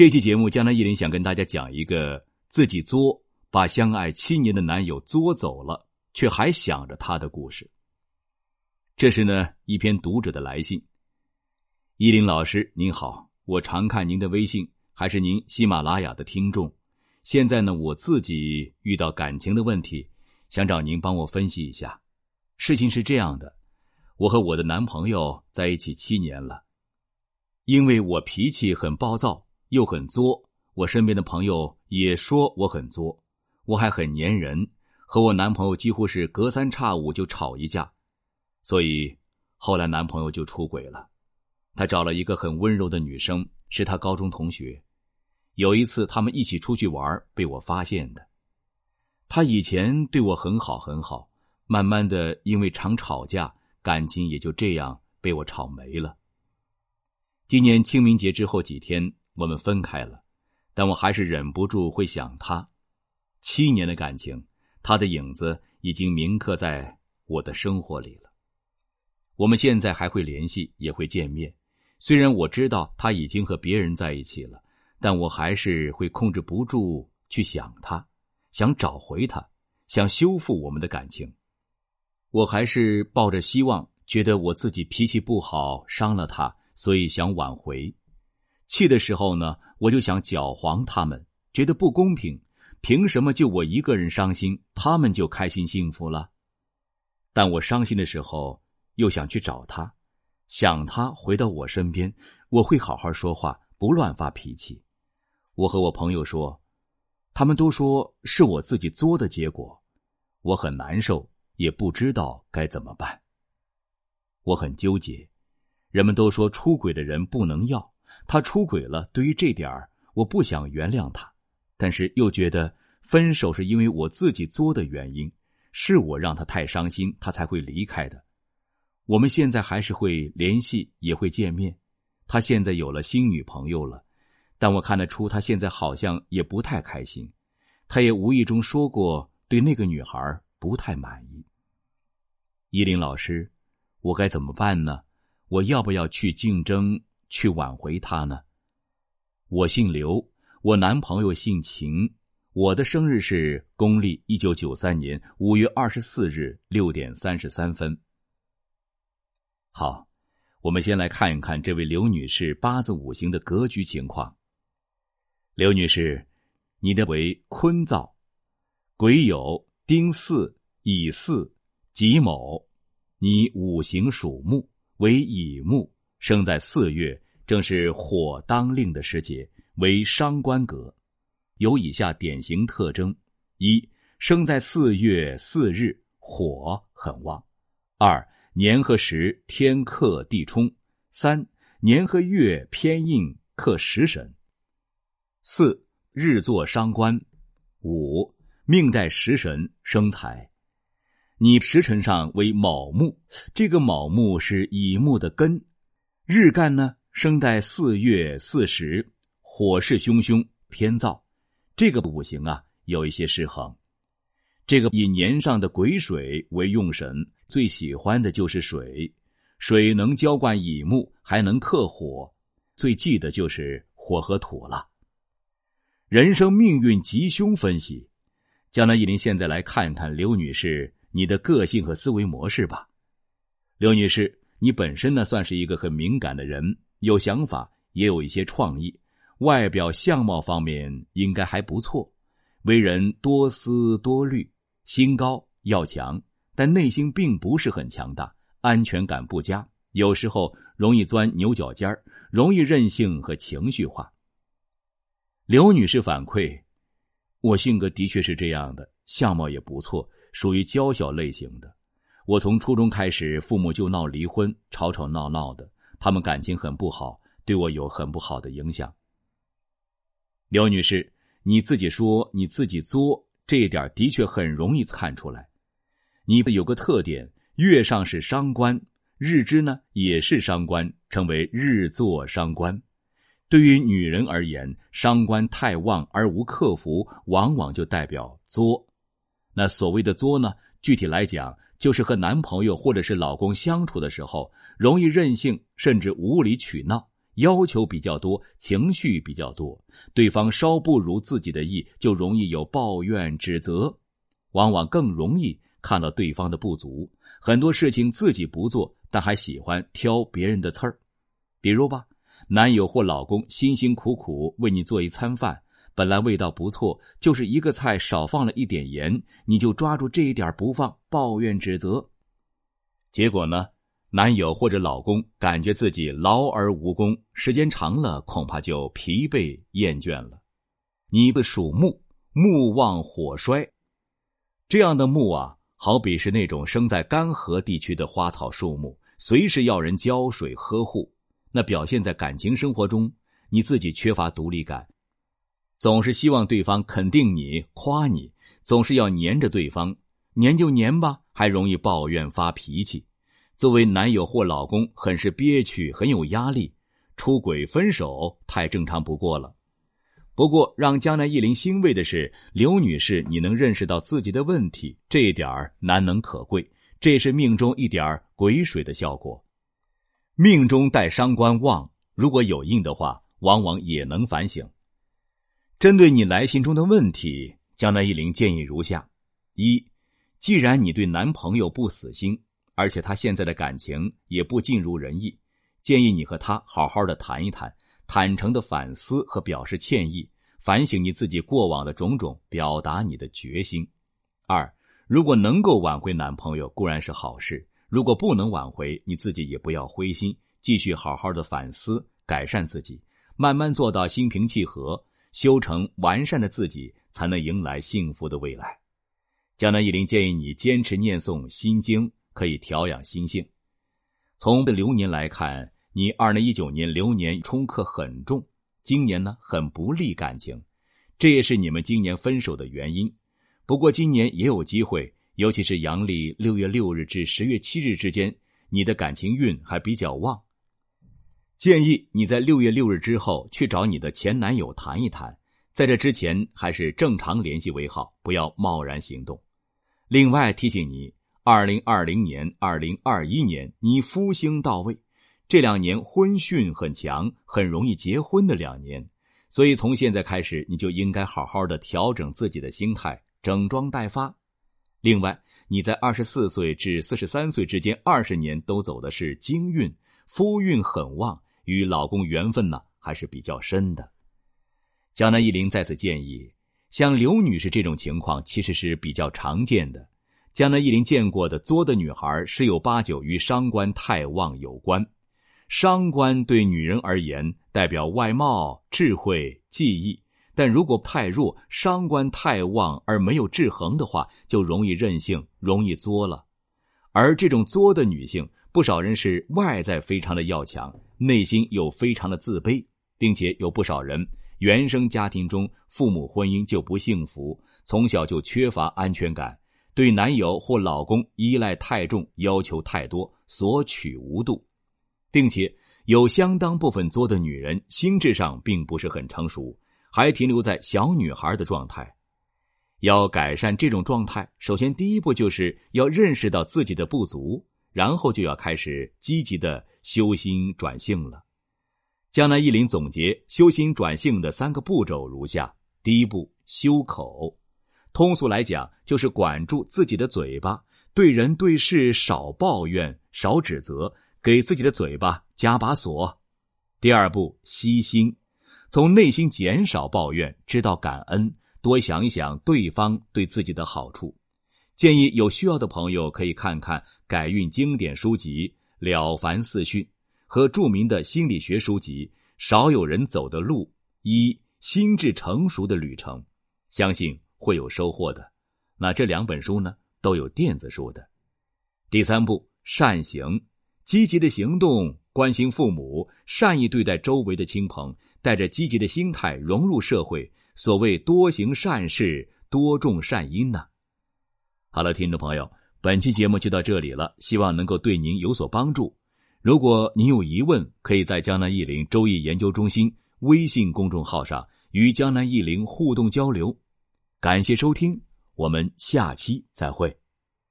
这期节目，江南一林想跟大家讲一个自己作把相爱七年的男友作走了，却还想着他的故事。这是呢一篇读者的来信。依林老师您好，我常看您的微信，还是您喜马拉雅的听众。现在呢，我自己遇到感情的问题，想找您帮我分析一下。事情是这样的，我和我的男朋友在一起七年了，因为我脾气很暴躁。又很作，我身边的朋友也说我很作，我还很粘人，和我男朋友几乎是隔三差五就吵一架，所以后来男朋友就出轨了，他找了一个很温柔的女生，是他高中同学，有一次他们一起出去玩，被我发现的。他以前对我很好很好，慢慢的因为常吵架，感情也就这样被我吵没了。今年清明节之后几天。我们分开了，但我还是忍不住会想他。七年的感情，他的影子已经铭刻在我的生活里了。我们现在还会联系，也会见面。虽然我知道他已经和别人在一起了，但我还是会控制不住去想他，想找回他，想修复我们的感情。我还是抱着希望，觉得我自己脾气不好，伤了他，所以想挽回。气的时候呢，我就想搅黄他们，觉得不公平，凭什么就我一个人伤心，他们就开心幸福了？但我伤心的时候，又想去找他，想他回到我身边，我会好好说话，不乱发脾气。我和我朋友说，他们都说是我自己作的结果，我很难受，也不知道该怎么办。我很纠结，人们都说出轨的人不能要。他出轨了，对于这点儿，我不想原谅他，但是又觉得分手是因为我自己作的原因，是我让他太伤心，他才会离开的。我们现在还是会联系，也会见面。他现在有了新女朋友了，但我看得出他现在好像也不太开心。他也无意中说过对那个女孩不太满意。依林老师，我该怎么办呢？我要不要去竞争？去挽回他呢？我姓刘，我男朋友姓秦，我的生日是公历一九九三年五月二十四日六点三十三分。好，我们先来看一看这位刘女士八字五行的格局情况。刘女士，你的为坤造，癸酉丁巳乙巳己卯，你五行属木，为乙木。生在四月，正是火当令的时节，为伤官格，有以下典型特征：一、生在四月四日，火很旺；二、年和时天克地冲；三、年和月偏硬克食神；四、日坐伤官；五、命带食神生财。你时辰上为卯木，这个卯木是乙木的根。日干呢，生在四月四时，火势汹汹，偏燥。这个五行啊，有一些失衡。这个以年上的癸水为用神，最喜欢的就是水。水能浇灌乙木，还能克火，最忌的就是火和土了。人生命运吉凶分析，江南一林现在来看一看刘女士你的个性和思维模式吧，刘女士。你本身呢，算是一个很敏感的人，有想法，也有一些创意，外表相貌方面应该还不错，为人多思多虑，心高要强，但内心并不是很强大，安全感不佳，有时候容易钻牛角尖儿容易任性和情绪化。刘女士反馈，我性格的确是这样的，相貌也不错，属于娇小类型的。我从初中开始，父母就闹离婚，吵吵闹闹的，他们感情很不好，对我有很不好的影响。刘女士，你自己说你自己作，这一点的确很容易看出来。你的有个特点，月上是伤官，日支呢也是伤官，称为日坐伤官。对于女人而言，伤官太旺而无克服，往往就代表作。那所谓的作呢，具体来讲。就是和男朋友或者是老公相处的时候，容易任性，甚至无理取闹，要求比较多，情绪比较多，对方稍不如自己的意，就容易有抱怨、指责，往往更容易看到对方的不足。很多事情自己不做，但还喜欢挑别人的刺儿。比如吧，男友或老公辛辛苦苦为你做一餐饭，本来味道不错，就是一个菜少放了一点盐，你就抓住这一点不放，抱怨指责。结果呢？男友或者老公感觉自己劳而无功，时间长了恐怕就疲惫厌倦了。你的属木，木旺火衰，这样的木啊，好比是那种生在干涸地区的花草树木，随时要人浇水呵护。那表现在感情生活中，你自己缺乏独立感，总是希望对方肯定你、夸你，总是要黏着对方，黏就黏吧，还容易抱怨发脾气。作为男友或老公，很是憋屈，很有压力，出轨分手太正常不过了。不过，让江南一林欣慰的是，刘女士，你能认识到自己的问题，这一点难能可贵。这是命中一点癸水的效果。命中带伤官旺，如果有印的话，往往也能反省。针对你来信中的问题，江南一林建议如下：一，既然你对男朋友不死心。而且他现在的感情也不尽如人意，建议你和他好好的谈一谈，坦诚的反思和表示歉意，反省你自己过往的种种，表达你的决心。二，如果能够挽回男朋友固然是好事，如果不能挽回，你自己也不要灰心，继续好好的反思改善自己，慢慢做到心平气和，修成完善的自己，才能迎来幸福的未来。江南一林建议你坚持念诵心经。可以调养心性。从的流年来看，你二零一九年流年冲克很重，今年呢很不利感情，这也是你们今年分手的原因。不过今年也有机会，尤其是阳历六月六日至十月七日之间，你的感情运还比较旺。建议你在六月六日之后去找你的前男友谈一谈，在这之前还是正常联系为好，不要贸然行动。另外提醒你。二零二零年、二零二一年，你夫星到位，这两年婚讯很强，很容易结婚的两年。所以从现在开始，你就应该好好的调整自己的心态，整装待发。另外，你在二十四岁至四十三岁之间，二十年都走的是金运，夫运很旺，与老公缘分呢还是比较深的。江南一林在此建议，像刘女士这种情况，其实是比较常见的。江南一林见过的作的女孩，十有八九与伤官太旺有关。伤官对女人而言，代表外貌、智慧、技艺；但如果太弱，伤官太旺而没有制衡的话，就容易任性，容易作了。而这种作的女性，不少人是外在非常的要强，内心又非常的自卑，并且有不少人原生家庭中父母婚姻就不幸福，从小就缺乏安全感。对男友或老公依赖太重，要求太多，索取无度，并且有相当部分作的女人心智上并不是很成熟，还停留在小女孩的状态。要改善这种状态，首先第一步就是要认识到自己的不足，然后就要开始积极的修心转性了。江南一林总结修心转性的三个步骤如下：第一步，修口。通俗来讲，就是管住自己的嘴巴，对人对事少抱怨，少指责，给自己的嘴巴加把锁。第二步，悉心，从内心减少抱怨，知道感恩，多想一想对方对自己的好处。建议有需要的朋友可以看看改运经典书籍《了凡四训》和著名的心理学书籍《少有人走的路》，一心智成熟的旅程，相信。会有收获的。那这两本书呢，都有电子书的。第三步，善行，积极的行动，关心父母，善意对待周围的亲朋，带着积极的心态融入社会。所谓多行善事，多种善因呢。好了，听众朋友，本期节目就到这里了，希望能够对您有所帮助。如果您有疑问，可以在江南易林周易研究中心微信公众号上与江南易林互动交流。感谢收听，我们下期再会。